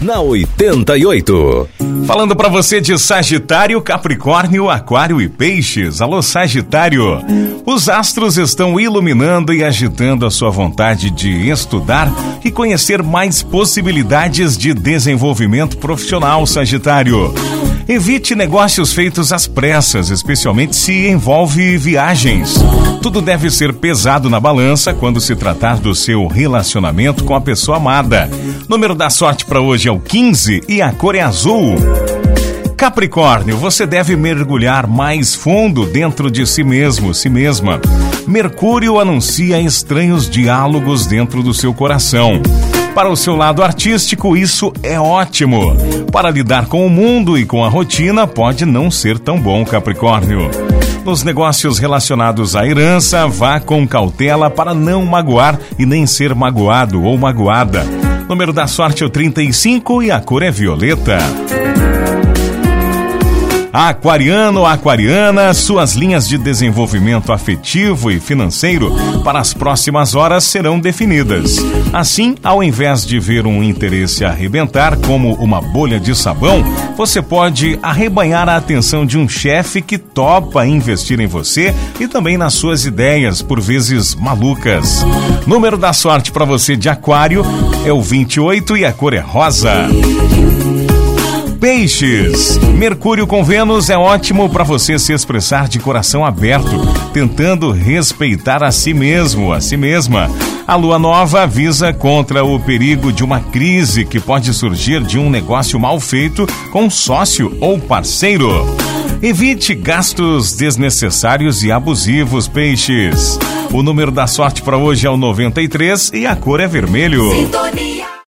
na 88. Falando para você de Sagitário, Capricórnio, Aquário e Peixes. Alô, Sagitário. Os astros estão iluminando e agitando a sua vontade de estudar e conhecer mais possibilidades de desenvolvimento profissional, Sagitário. Evite negócios feitos às pressas, especialmente se envolve viagens. Tudo deve ser pesado na balança quando se tratar do seu relacionamento com a pessoa amada. Número da sorte para hoje é o 15 e a cor é azul. Capricórnio, você deve mergulhar mais fundo dentro de si mesmo, si mesma. Mercúrio anuncia estranhos diálogos dentro do seu coração. Para o seu lado artístico, isso é ótimo. Para lidar com o mundo e com a rotina, pode não ser tão bom, Capricórnio. Nos negócios relacionados à herança, vá com cautela para não magoar e nem ser magoado ou magoada. Número da sorte é o 35 e a cor é violeta. Aquariano, aquariana, suas linhas de desenvolvimento afetivo e financeiro para as próximas horas serão definidas. Assim, ao invés de ver um interesse arrebentar como uma bolha de sabão, você pode arrebanhar a atenção de um chefe que topa investir em você e também nas suas ideias, por vezes malucas. Número da sorte para você de Aquário é o 28 e a cor é rosa. Peixes. Mercúrio com Vênus é ótimo para você se expressar de coração aberto, tentando respeitar a si mesmo, a si mesma. A lua nova avisa contra o perigo de uma crise que pode surgir de um negócio mal feito com sócio ou parceiro. Evite gastos desnecessários e abusivos, peixes. O número da sorte para hoje é o 93 e a cor é vermelho. Sintonia.